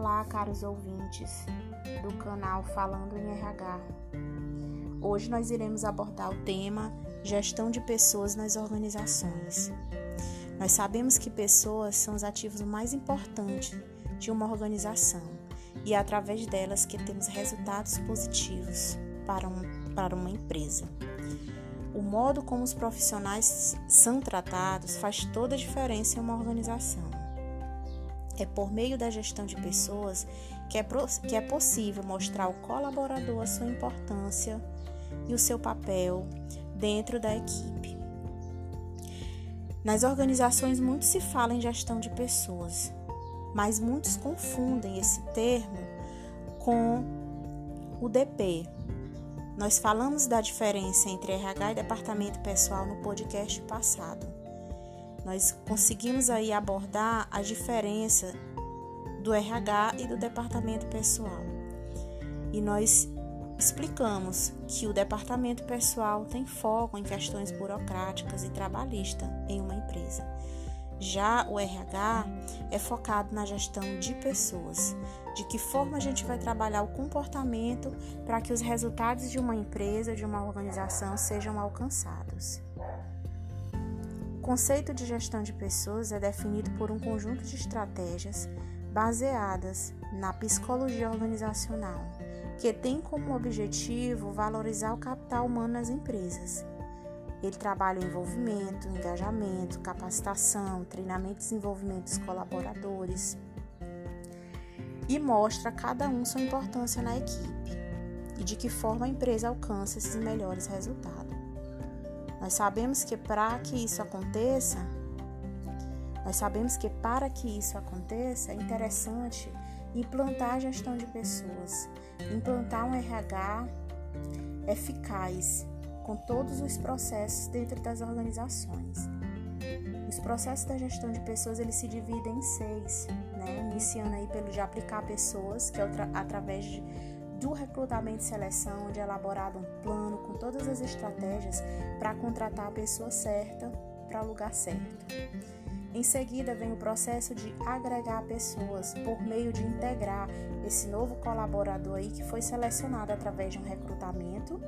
Olá, caros ouvintes do canal Falando em RH. Hoje nós iremos abordar o tema Gestão de pessoas nas organizações. Nós sabemos que pessoas são os ativos mais importantes de uma organização e é através delas que temos resultados positivos para, um, para uma empresa. O modo como os profissionais são tratados faz toda a diferença em uma organização. É por meio da gestão de pessoas que é, que é possível mostrar ao colaborador a sua importância e o seu papel dentro da equipe. Nas organizações, muito se fala em gestão de pessoas, mas muitos confundem esse termo com o DP, nós falamos da diferença entre RH e departamento pessoal no podcast passado. Nós conseguimos aí abordar a diferença do RH e do departamento pessoal. E nós explicamos que o departamento pessoal tem foco em questões burocráticas e trabalhistas em uma empresa. Já o RH é focado na gestão de pessoas, de que forma a gente vai trabalhar o comportamento para que os resultados de uma empresa, de uma organização sejam alcançados. O conceito de gestão de pessoas é definido por um conjunto de estratégias baseadas na psicologia organizacional, que tem como objetivo valorizar o capital humano nas empresas ele trabalha o envolvimento, engajamento, capacitação, treinamento e desenvolvimento dos colaboradores e mostra a cada um sua importância na equipe e de que forma a empresa alcança esses melhores resultados. Nós sabemos que para que isso aconteça, nós sabemos que para que isso aconteça é interessante implantar a gestão de pessoas, implantar um RH eficaz com todos os processos dentro das organizações. Os processos da gestão de pessoas eles se dividem em seis, né? iniciando aí pelo de aplicar pessoas, que é através de, do recrutamento e seleção, onde é elaborado um plano com todas as estratégias para contratar a pessoa certa para o lugar certo. Em seguida, vem o processo de agregar pessoas por meio de integrar esse novo colaborador aí que foi selecionado através de um recrutamento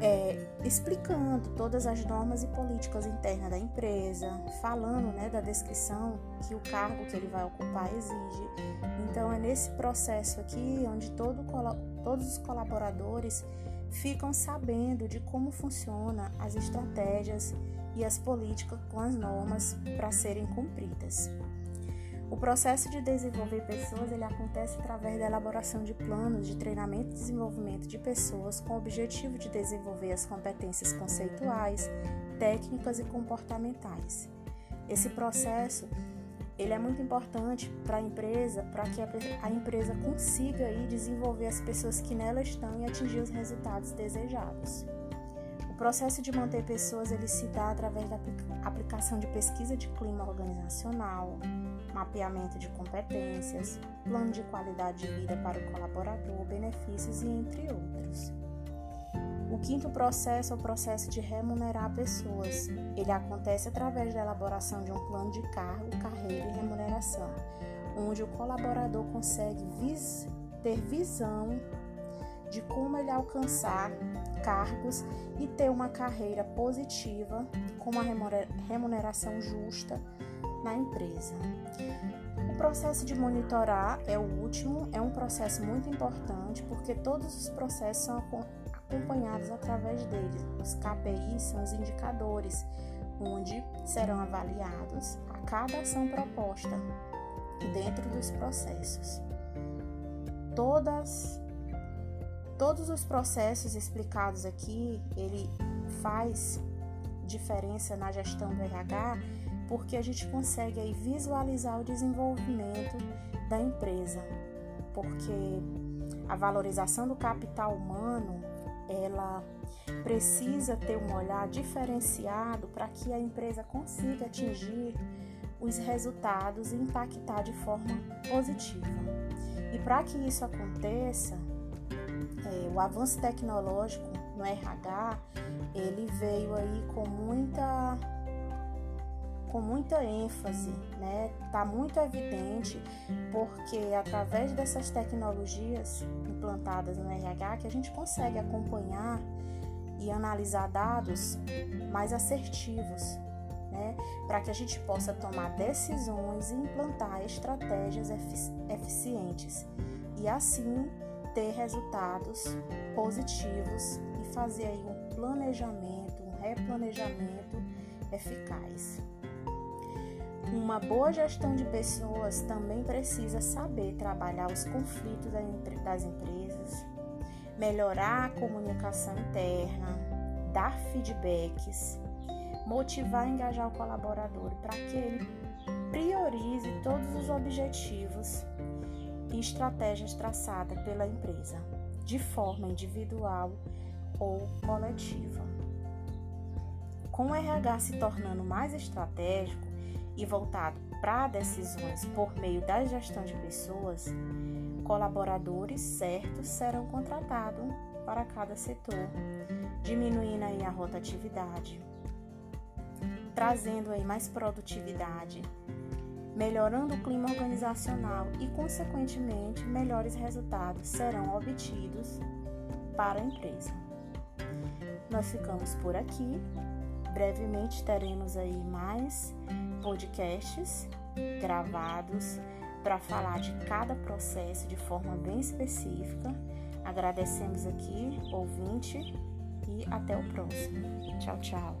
é, explicando todas as normas e políticas internas da empresa, falando né, da descrição que o cargo que ele vai ocupar exige. Então, é nesse processo aqui onde todo, todos os colaboradores ficam sabendo de como funciona as estratégias e as políticas com as normas para serem cumpridas. O processo de desenvolver pessoas ele acontece através da elaboração de planos de treinamento e desenvolvimento de pessoas com o objetivo de desenvolver as competências conceituais, técnicas e comportamentais. Esse processo ele é muito importante para a empresa, para que a empresa consiga aí desenvolver as pessoas que nela estão e atingir os resultados desejados. O processo de manter pessoas ele se dá através da aplicação de pesquisa de clima organizacional, mapeamento de competências, plano de qualidade de vida para o colaborador, benefícios e entre outros. O quinto processo é o processo de remunerar pessoas. Ele acontece através da elaboração de um plano de cargo, carreira e remuneração, onde o colaborador consegue vis ter visão de como ele alcançar cargos e ter uma carreira positiva com uma remuneração justa na empresa. O processo de monitorar é o último, é um processo muito importante porque todos os processos são acompanhados através dele. Os KPIs são os indicadores onde serão avaliados a cada ação proposta dentro dos processos. Todas todos os processos explicados aqui, ele faz diferença na gestão do RH porque a gente consegue aí visualizar o desenvolvimento da empresa, porque a valorização do capital humano ela precisa ter um olhar diferenciado para que a empresa consiga atingir os resultados e impactar de forma positiva. E para que isso aconteça, é, o avanço tecnológico no RH ele veio aí com muita com muita ênfase, né? Tá muito evidente porque através dessas tecnologias implantadas no RH que a gente consegue acompanhar e analisar dados mais assertivos, né? Para que a gente possa tomar decisões e implantar estratégias eficientes e assim ter resultados positivos e fazer aí um planejamento, um replanejamento eficaz. Uma boa gestão de pessoas também precisa saber trabalhar os conflitos das empresas, melhorar a comunicação interna, dar feedbacks, motivar e engajar o colaborador para que ele priorize todos os objetivos e estratégias traçadas pela empresa, de forma individual ou coletiva. Com o RH se tornando mais estratégico e voltado para decisões por meio da gestão de pessoas, colaboradores certos serão contratados para cada setor, diminuindo aí a rotatividade, trazendo aí mais produtividade, melhorando o clima organizacional e, consequentemente, melhores resultados serão obtidos para a empresa. Nós ficamos por aqui. Brevemente teremos aí mais podcasts gravados para falar de cada processo de forma bem específica. Agradecemos aqui, ouvinte, e até o próximo. Tchau, tchau.